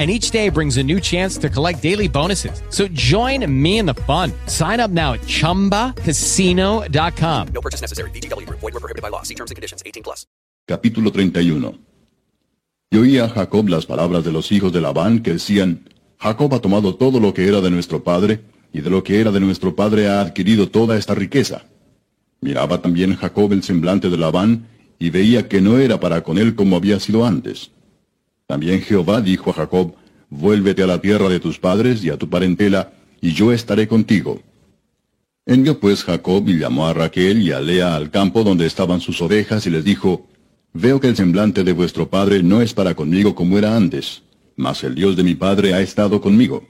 and each day brings a new chance to collect daily bonuses. So join me in the fun. Sign up now at ChumbaCasino.com. No purchase necessary. VGW. Void were prohibited by law. See terms and conditions. 18 plus. Capítulo 31 Y oía Jacob las palabras de los hijos de Labán que decían, Jacob ha tomado todo lo que era de nuestro padre, y de lo que era de nuestro padre ha adquirido toda esta riqueza. Miraba también Jacob el semblante de Labán, y veía que no era para con él como había sido antes. También Jehová dijo a Jacob, Vuélvete a la tierra de tus padres y a tu parentela, y yo estaré contigo. Envió pues Jacob y llamó a Raquel y a Lea al campo donde estaban sus ovejas y les dijo, Veo que el semblante de vuestro padre no es para conmigo como era antes, mas el Dios de mi padre ha estado conmigo.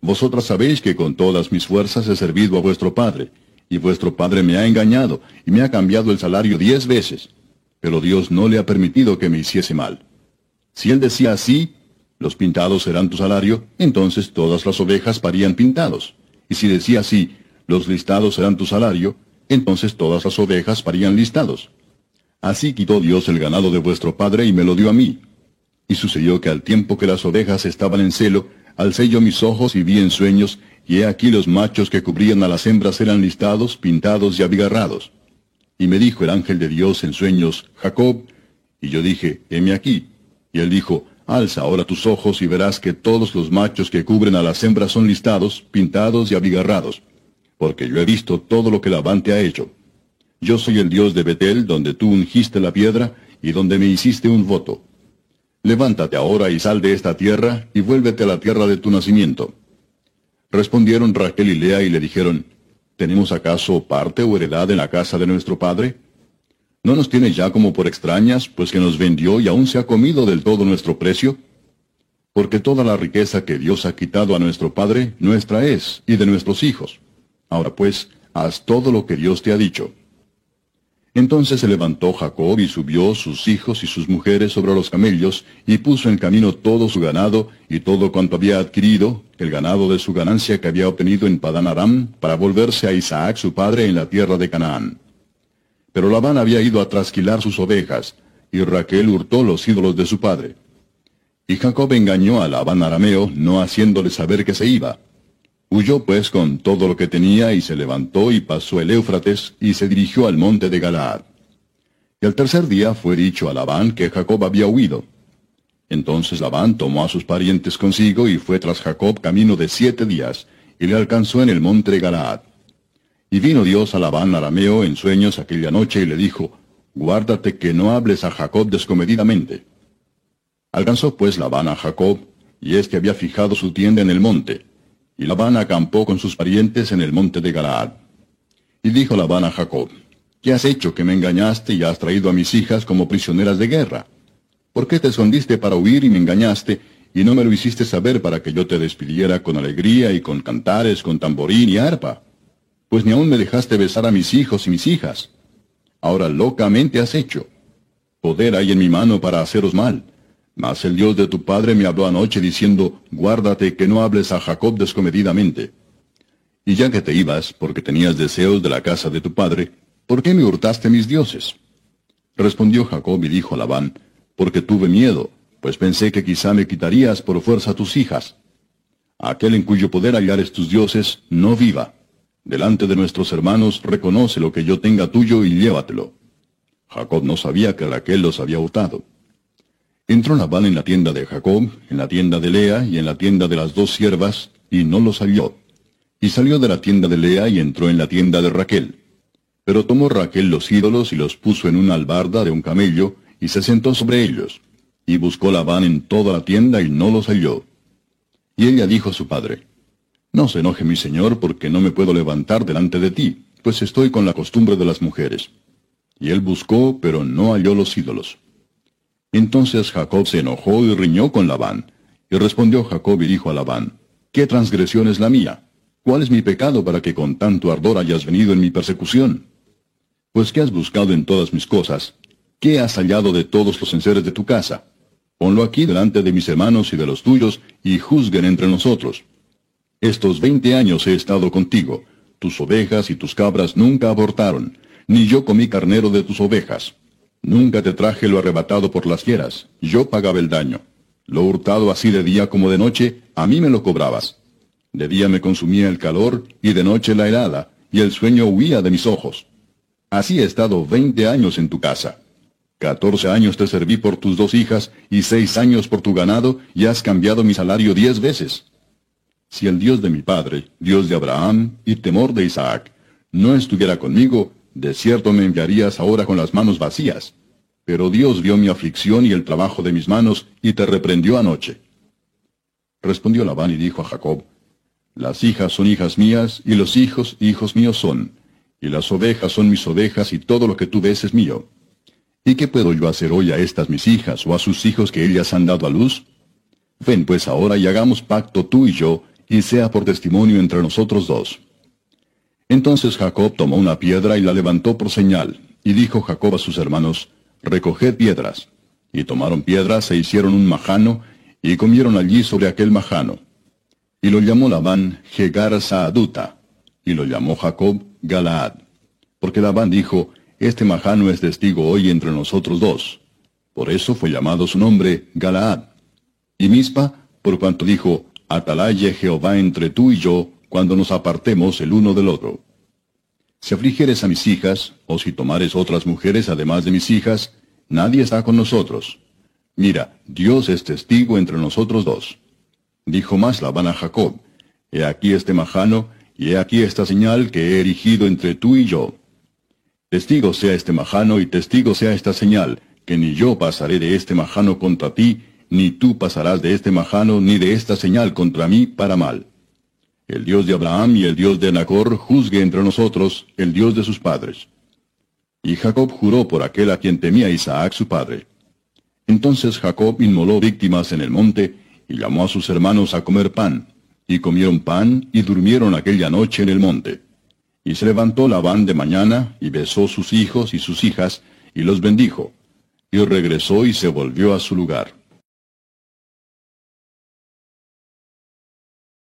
Vosotras sabéis que con todas mis fuerzas he servido a vuestro padre, y vuestro padre me ha engañado, y me ha cambiado el salario diez veces, pero Dios no le ha permitido que me hiciese mal. Si él decía así, los pintados serán tu salario, entonces todas las ovejas parían pintados. Y si decía así, los listados serán tu salario, entonces todas las ovejas parían listados. Así quitó Dios el ganado de vuestro padre y me lo dio a mí. Y sucedió que al tiempo que las ovejas estaban en celo, alcé yo mis ojos y vi en sueños, y he aquí los machos que cubrían a las hembras eran listados, pintados y abigarrados. Y me dijo el ángel de Dios en sueños, Jacob, y yo dije, heme aquí. Y él dijo, alza ahora tus ojos y verás que todos los machos que cubren a las hembras son listados, pintados y abigarrados porque yo he visto todo lo que Labán te ha hecho. Yo soy el Dios de Betel, donde tú ungiste la piedra, y donde me hiciste un voto. Levántate ahora y sal de esta tierra, y vuélvete a la tierra de tu nacimiento. Respondieron Raquel y Lea y le dijeron, ¿Tenemos acaso parte o heredad en la casa de nuestro padre? ¿No nos tiene ya como por extrañas, pues que nos vendió y aún se ha comido del todo nuestro precio? Porque toda la riqueza que Dios ha quitado a nuestro padre, nuestra es, y de nuestros hijos. Ahora pues, haz todo lo que Dios te ha dicho. Entonces se levantó Jacob y subió sus hijos y sus mujeres sobre los camellos, y puso en camino todo su ganado y todo cuanto había adquirido, el ganado de su ganancia que había obtenido en Padán Aram, para volverse a Isaac su padre en la tierra de Canaán. Pero Labán había ido a trasquilar sus ovejas, y Raquel hurtó los ídolos de su padre. Y Jacob engañó a Labán arameo, no haciéndole saber que se iba. Huyó pues con todo lo que tenía y se levantó y pasó el Éufrates y se dirigió al monte de Galaad. Y al tercer día fue dicho a Labán que Jacob había huido. Entonces Labán tomó a sus parientes consigo y fue tras Jacob camino de siete días, y le alcanzó en el monte de Galaad. Y vino Dios a Labán arameo en sueños aquella noche y le dijo, Guárdate que no hables a Jacob descomedidamente. Alcanzó pues Labán a Jacob, y éste había fijado su tienda en el monte. Y Labán acampó con sus parientes en el monte de Galaad. Y dijo Labán a Jacob, ¿qué has hecho que me engañaste y has traído a mis hijas como prisioneras de guerra? ¿Por qué te escondiste para huir y me engañaste, y no me lo hiciste saber para que yo te despidiera con alegría y con cantares, con tamborín y arpa? Pues ni aún me dejaste besar a mis hijos y mis hijas. Ahora locamente has hecho. Poder hay en mi mano para haceros mal. Mas el Dios de tu padre me habló anoche diciendo, guárdate que no hables a Jacob descomedidamente. Y ya que te ibas, porque tenías deseos de la casa de tu padre, ¿por qué me hurtaste mis dioses? Respondió Jacob y dijo a Labán, porque tuve miedo, pues pensé que quizá me quitarías por fuerza tus hijas. Aquel en cuyo poder hallares tus dioses, no viva. Delante de nuestros hermanos reconoce lo que yo tenga tuyo y llévatelo. Jacob no sabía que Raquel los había hurtado. Entró Labán en la tienda de Jacob, en la tienda de Lea y en la tienda de las dos siervas, y no los halló. Y salió de la tienda de Lea y entró en la tienda de Raquel. Pero tomó Raquel los ídolos y los puso en una albarda de un camello, y se sentó sobre ellos. Y buscó Labán en toda la tienda y no los halló. Y ella dijo a su padre, No se enoje mi señor, porque no me puedo levantar delante de ti, pues estoy con la costumbre de las mujeres. Y él buscó, pero no halló los ídolos. Entonces Jacob se enojó y riñó con Labán. Y respondió Jacob y dijo a Labán, ¿Qué transgresión es la mía? ¿Cuál es mi pecado para que con tanto ardor hayas venido en mi persecución? Pues que has buscado en todas mis cosas, ¿qué has hallado de todos los enseres de tu casa? Ponlo aquí delante de mis hermanos y de los tuyos, y juzguen entre nosotros. Estos veinte años he estado contigo, tus ovejas y tus cabras nunca abortaron, ni yo comí carnero de tus ovejas. Nunca te traje lo arrebatado por las fieras, yo pagaba el daño. Lo hurtado así de día como de noche, a mí me lo cobrabas. De día me consumía el calor, y de noche la helada, y el sueño huía de mis ojos. Así he estado veinte años en tu casa. Catorce años te serví por tus dos hijas, y seis años por tu ganado, y has cambiado mi salario diez veces. Si el Dios de mi padre, Dios de Abraham y temor de Isaac, no estuviera conmigo, de cierto me enviarías ahora con las manos vacías. Pero Dios vio mi aflicción y el trabajo de mis manos, y te reprendió anoche. Respondió Labán y dijo a Jacob, Las hijas son hijas mías, y los hijos hijos míos son, y las ovejas son mis ovejas, y todo lo que tú ves es mío. ¿Y qué puedo yo hacer hoy a estas mis hijas, o a sus hijos que ellas han dado a luz? Ven pues ahora y hagamos pacto tú y yo, y sea por testimonio entre nosotros dos. Entonces Jacob tomó una piedra y la levantó por señal, y dijo Jacob a sus hermanos, Recoged piedras. Y tomaron piedras e hicieron un majano, y comieron allí sobre aquel majano. Y lo llamó Labán Jegar Saaduta, y lo llamó Jacob Galaad. Porque Labán dijo, Este majano es testigo hoy entre nosotros dos. Por eso fue llamado su nombre Galaad. Y Mispa, por cuanto dijo, Atalaye Jehová entre tú y yo, cuando nos apartemos el uno del otro. Si afligieres a mis hijas, o si tomares otras mujeres además de mis hijas, nadie está con nosotros. Mira, Dios es testigo entre nosotros dos. Dijo más Labán a Jacob, He aquí este majano, y he aquí esta señal que he erigido entre tú y yo. Testigo sea este majano y testigo sea esta señal, que ni yo pasaré de este majano contra ti, ni tú pasarás de este majano ni de esta señal contra mí para mal. El Dios de Abraham y el Dios de Nacor juzgue entre nosotros, el Dios de sus padres. Y Jacob juró por aquel a quien temía Isaac su padre. Entonces Jacob inmoló víctimas en el monte, y llamó a sus hermanos a comer pan, y comieron pan, y durmieron aquella noche en el monte. Y se levantó Labán de mañana, y besó sus hijos y sus hijas, y los bendijo, y regresó y se volvió a su lugar.